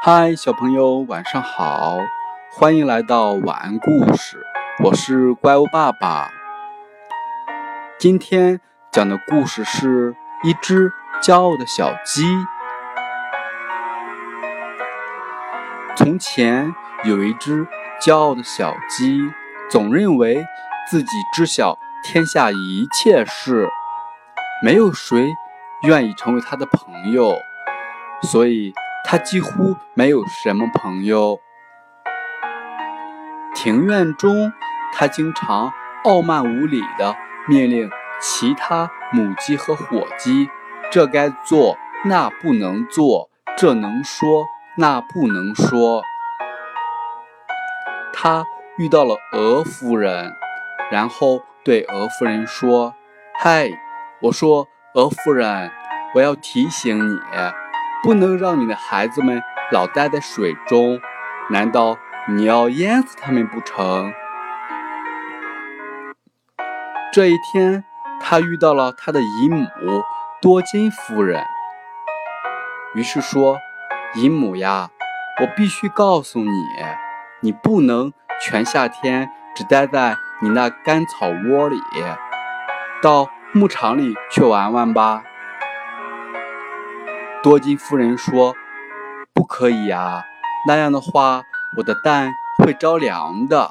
嗨，小朋友，晚上好！欢迎来到晚安故事，我是怪物爸爸。今天讲的故事是一只骄傲的小鸡。从前有一只骄傲的小鸡，总认为自己知晓天下一切事，没有谁愿意成为它的朋友，所以。他几乎没有什么朋友。庭院中，他经常傲慢无礼地命令其他母鸡和火鸡：“这该做，那不能做；这能说，那不能说。”他遇到了鹅夫人，然后对鹅夫人说：“嗨，我说鹅夫人，我要提醒你。”不能让你的孩子们老待在水中，难道你要淹死他们不成？这一天，他遇到了他的姨母多金夫人，于是说：“姨母呀，我必须告诉你，你不能全夏天只待在你那干草窝里，到牧场里去玩玩吧。”多金夫人说：“不可以呀，那样的话，我的蛋会着凉的。”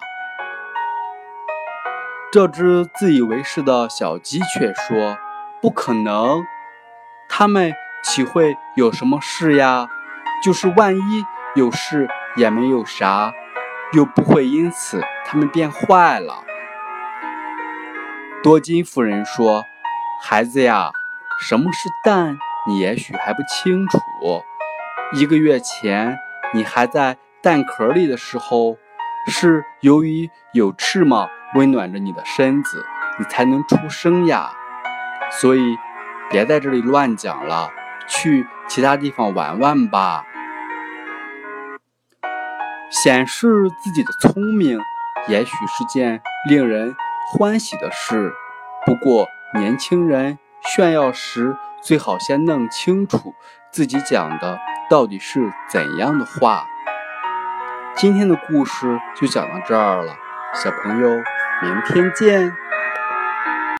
这只自以为是的小鸡却说：“不可能，它们岂会有什么事呀？就是万一有事，也没有啥，又不会因此它们变坏了。”多金夫人说：“孩子呀，什么是蛋？”你也许还不清楚，一个月前你还在蛋壳里的时候，是由于有翅膀温暖着你的身子，你才能出生呀。所以，别在这里乱讲了，去其他地方玩玩吧。显示自己的聪明，也许是件令人欢喜的事。不过，年轻人炫耀时。最好先弄清楚自己讲的到底是怎样的话。今天的故事就讲到这儿了，小朋友，明天见。